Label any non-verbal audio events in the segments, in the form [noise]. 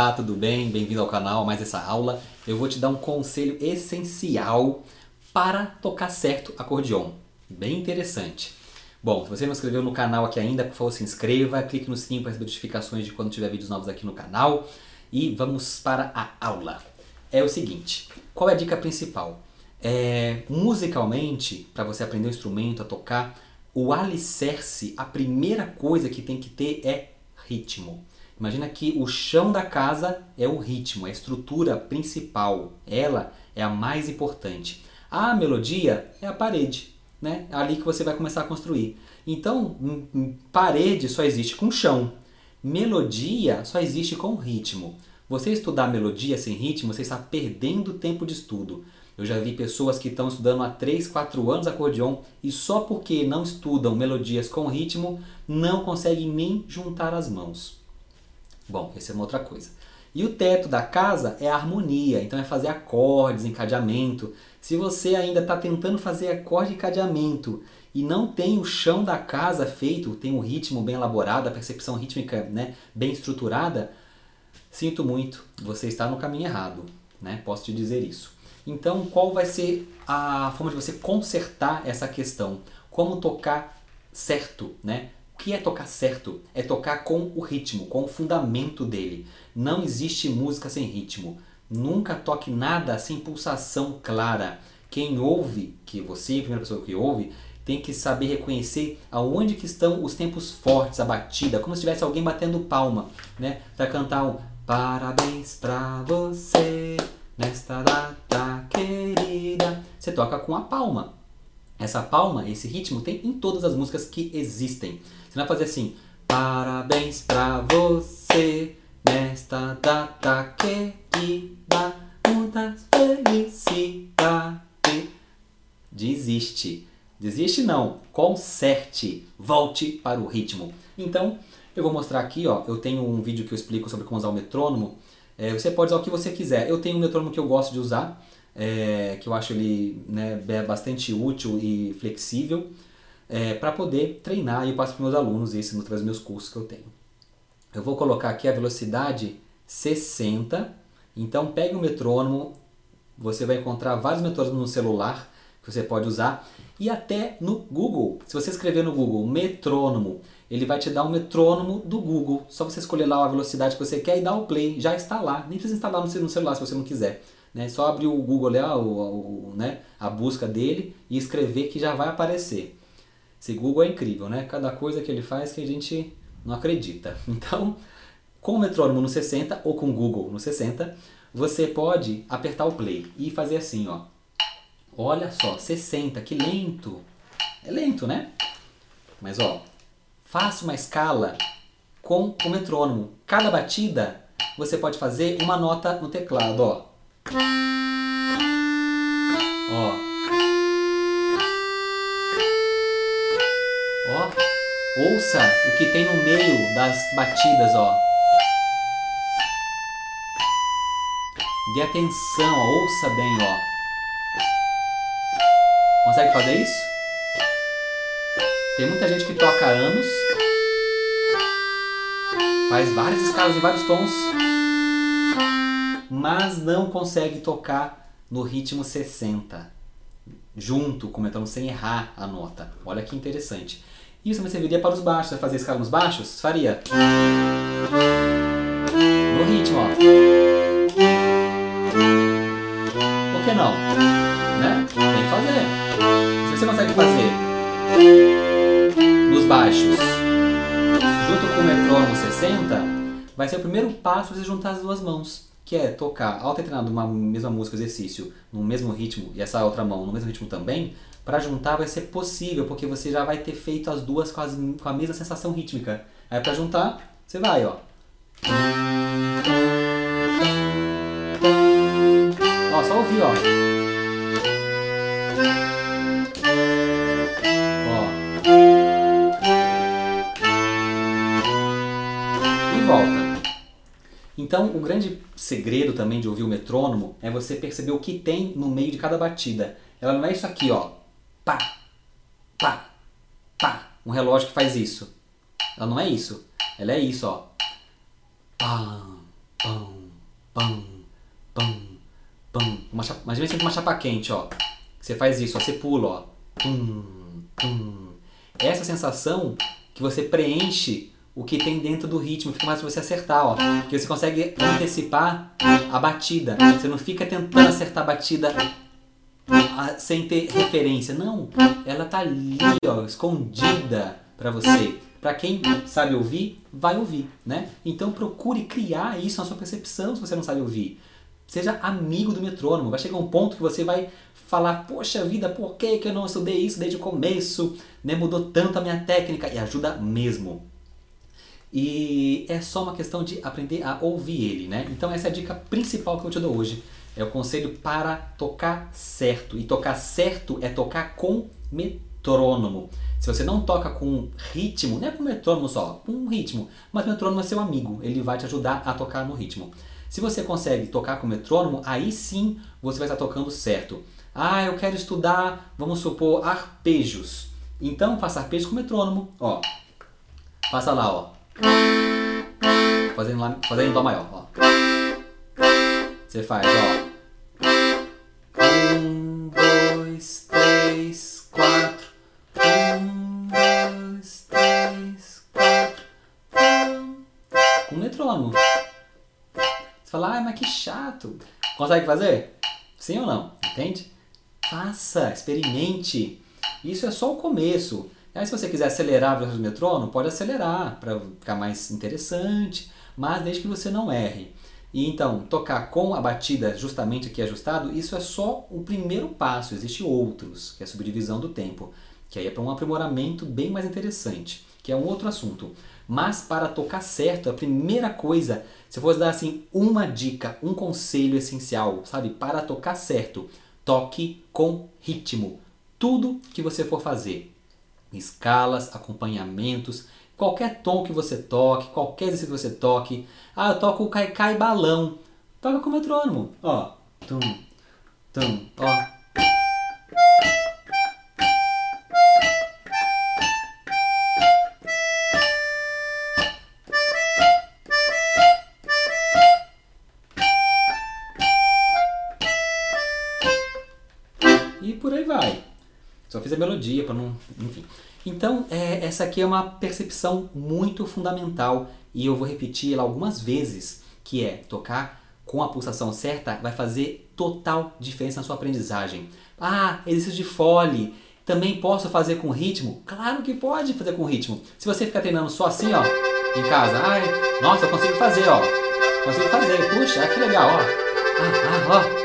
Olá, tudo bem? Bem-vindo ao canal, mais essa aula. Eu vou te dar um conselho essencial para tocar certo acordeon. Bem interessante. Bom, se você não se inscreveu no canal aqui ainda, por favor se inscreva, clique no sininho para receber notificações de quando tiver vídeos novos aqui no canal. E vamos para a aula. É o seguinte, qual é a dica principal? É, musicalmente, para você aprender um instrumento, a tocar, o alicerce, a primeira coisa que tem que ter é ritmo. Imagina que o chão da casa é o ritmo, a estrutura principal. Ela é a mais importante. A melodia é a parede, né? É ali que você vai começar a construir. Então, parede só existe com chão. Melodia só existe com ritmo. Você estudar melodia sem ritmo, você está perdendo tempo de estudo. Eu já vi pessoas que estão estudando há 3, 4 anos acordeon e só porque não estudam melodias com ritmo, não conseguem nem juntar as mãos. Bom, essa é uma outra coisa. E o teto da casa é a harmonia, então é fazer acordes, encadeamento. Se você ainda está tentando fazer acorde e encadeamento e não tem o chão da casa feito, tem um ritmo bem elaborado, a percepção rítmica né, bem estruturada, sinto muito, você está no caminho errado, né? posso te dizer isso. Então, qual vai ser a forma de você consertar essa questão? Como tocar certo, né? O que é tocar certo? É tocar com o ritmo, com o fundamento dele. Não existe música sem ritmo. Nunca toque nada sem pulsação clara. Quem ouve, que você, a primeira pessoa que ouve, tem que saber reconhecer aonde que estão os tempos fortes, a batida, como se tivesse alguém batendo palma, né? Para cantar um parabéns pra você nesta data querida. Você toca com a palma. Essa palma, esse ritmo, tem em todas as músicas que existem. Você vai fazer assim, parabéns pra você nesta data querida, muitas felicidades. Desiste. Desiste não, conserte, volte para o ritmo. Então, eu vou mostrar aqui, ó, eu tenho um vídeo que eu explico sobre como usar o metrônomo. É, você pode usar o que você quiser. Eu tenho um metrônomo que eu gosto de usar, é, que eu acho ele né, bastante útil e flexível é, para poder treinar e eu passo para meus alunos isso nos dos meus cursos que eu tenho. Eu vou colocar aqui a velocidade 60. Então pegue o metrônomo, você vai encontrar vários metrônomos no celular que você pode usar e até no Google. Se você escrever no Google metrônomo, ele vai te dar um metrônomo do Google. Só você escolher lá a velocidade que você quer e dar o play. Já está lá. Nem precisa instalar no celular se você não quiser. Né? Só abrir o Google lá, o, o, né? a busca dele e escrever que já vai aparecer. Esse Google é incrível, né? Cada coisa que ele faz que a gente não acredita. [laughs] Então, com o metrônomo no 60 ou com o Google no 60, você pode apertar o play e fazer assim, ó. Olha só, 60, que lento. É lento, né? Mas ó, faça uma escala com o metrônomo. Cada batida você pode fazer uma nota no teclado, ó. Ó. Ó. Ouça o que tem no meio das batidas, ó. Dê atenção, ó. ouça bem, ó. Consegue fazer isso? Tem muita gente que toca anos, faz várias escalas em vários tons, mas não consegue tocar no ritmo 60, junto, comentando sem errar a nota. Olha que interessante. Isso me serviria para os baixos. Vai fazer escala nos baixos? Faria. No ritmo, ó. Por que não? Né? Tem que fazer. Se você consegue fazer nos baixos, junto com o metrônomo 60, vai ser o primeiro passo você juntar as duas mãos que é tocar alternando uma mesma música, exercício, no mesmo ritmo e essa outra mão no mesmo ritmo também, para juntar vai ser possível, porque você já vai ter feito as duas com, as, com a mesma sensação rítmica. Aí para juntar, você vai, ó. Ó, só ouvir, ó. Então, o grande segredo também de ouvir o metrônomo é você perceber o que tem no meio de cada batida. Ela não é isso aqui, ó. Pá, pá, pá. Um relógio que faz isso. Ela não é isso. Ela é isso, ó. Pá, pam, pam, pam, pam. Uma, imagina uma chapa quente, ó. Você faz isso, ó, você pula, ó. Tum, tum. Essa sensação que você preenche o que tem dentro do ritmo, fica mais você acertar, ó. Que você consegue antecipar a batida. Você não fica tentando acertar a batida sem ter referência. Não, ela tá ali, ó, escondida para você. Para quem sabe ouvir, vai ouvir, né? Então procure criar isso na sua percepção se você não sabe ouvir. Seja amigo do metrônomo. Vai chegar um ponto que você vai falar, poxa vida, por que, que eu não estudei isso desde o começo? Né? Mudou tanto a minha técnica e ajuda mesmo. E é só uma questão de aprender a ouvir ele, né? Então essa é a dica principal que eu te dou hoje. É o conselho para tocar certo. E tocar certo é tocar com metrônomo. Se você não toca com ritmo, não é com metrônomo só, com ritmo, mas o metrônomo é seu amigo, ele vai te ajudar a tocar no ritmo. Se você consegue tocar com metrônomo, aí sim você vai estar tocando certo. Ah, eu quero estudar, vamos supor, arpejos. Então faça arpejos com metrônomo, ó. Passa lá, ó. Fazendo, lá, fazendo dó maior, ó. Você faz, ó. chato. Consegue fazer? Sim ou não? Entende? Faça, experimente. Isso é só o começo. Aí se você quiser acelerar do metrônomo, pode acelerar para ficar mais interessante, mas desde que você não erre. E então, tocar com a batida justamente aqui ajustado, isso é só o primeiro passo. Existem outros, que é a subdivisão do tempo, que aí é para um aprimoramento bem mais interessante, que é um outro assunto. Mas para tocar certo, a primeira coisa, se eu fosse dar assim uma dica, um conselho essencial, sabe, para tocar certo, toque com ritmo. Tudo que você for fazer, escalas, acompanhamentos, qualquer tom que você toque, qualquer exercício que você toque. Ah, eu toco o cai-cai balão. Toca com o metrônomo. Ó, tum, tum, ó. Fiz a melodia para não. Enfim. Então, é, essa aqui é uma percepção muito fundamental e eu vou repetir ela algumas vezes, que é tocar com a pulsação certa vai fazer total diferença na sua aprendizagem. Ah, exercício de fole. Também posso fazer com ritmo? Claro que pode fazer com ritmo. Se você ficar treinando só assim, ó, em casa, ai, nossa, eu consigo fazer, ó. Consigo fazer. Puxa, que legal, ó. Ah, ah, ó.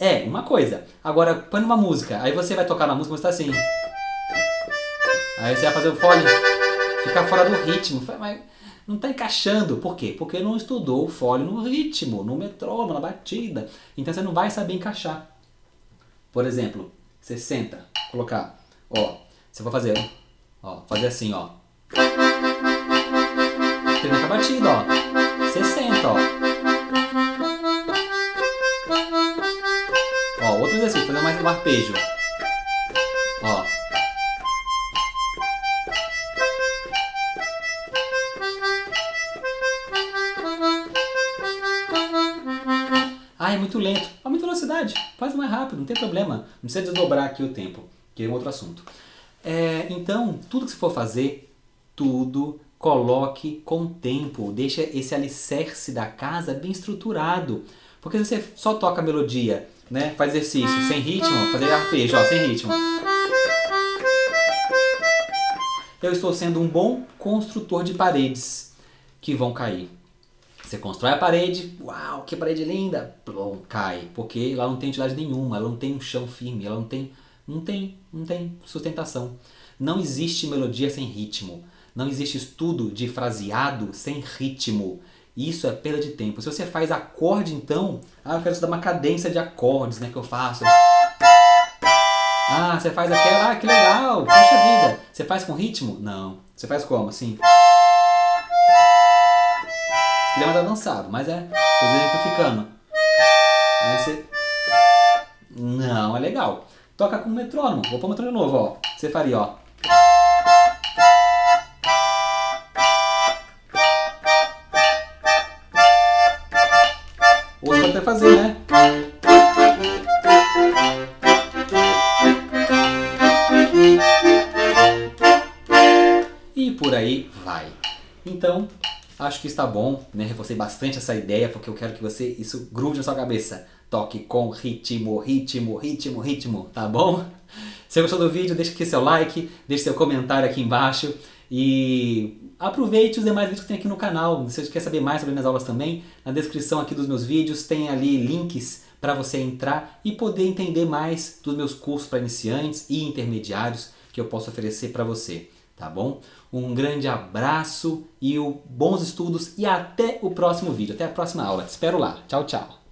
É, uma coisa. Agora, põe uma música. Aí você vai tocar na música, você tá assim. Aí você vai fazer o fole. Ficar fora do ritmo. Mas não tá encaixando. Por quê? Porque não estudou o fole no ritmo, no metrônomo, na batida. Então você não vai saber encaixar. Por exemplo, você senta, colocar, ó, você vai fazer, ó, fazer assim, ó. Termina com a batida, ó. Você senta, ó. Outro exercício, fazer mais um arpejo. Ó. Ah, é muito lento. Aumenta a velocidade. Faz mais rápido, não tem problema. Não precisa desdobrar aqui o tempo, que é um outro assunto. É, então, tudo que você for fazer, tudo coloque com tempo. Deixa esse alicerce da casa bem estruturado. Porque se você só toca a melodia né? Faz exercício sem ritmo, fazer arpejo, ó, sem ritmo. Eu estou sendo um bom construtor de paredes que vão cair. Você constrói a parede, uau, que parede linda, plum, cai, porque lá não tem utilidade nenhuma, ela não tem um chão firme, ela não tem, não tem, não tem sustentação. Não existe melodia sem ritmo. Não existe estudo de fraseado sem ritmo. Isso é perda de tempo. Se você faz acorde, então, ah, eu quero estudar uma cadência de acordes, né, que eu faço. Ah, você faz aquela, ah, que legal, poxa vida. Você faz com ritmo? Não. Você faz como, assim? Ele é mais avançado, mas é, tô exemplificando. Aí você... Não, é legal. Toca com metrônomo. Vou pôr o metrônomo novo, ó. Você faria, ó. Fazer, né? E por aí vai. Então, acho que está bom, né? Reforcei bastante essa ideia porque eu quero que você isso grude na sua cabeça. Toque com ritmo, ritmo, ritmo, ritmo, tá bom? Se gostou do vídeo, deixa aqui seu like, deixe seu comentário aqui embaixo e aproveite os demais vídeos que tem aqui no canal. Se você quer saber mais sobre minhas aulas também, na descrição aqui dos meus vídeos tem ali links para você entrar e poder entender mais dos meus cursos para iniciantes e intermediários que eu posso oferecer para você, tá bom? Um grande abraço e bons estudos e até o próximo vídeo, até a próxima aula. Te espero lá. Tchau, tchau.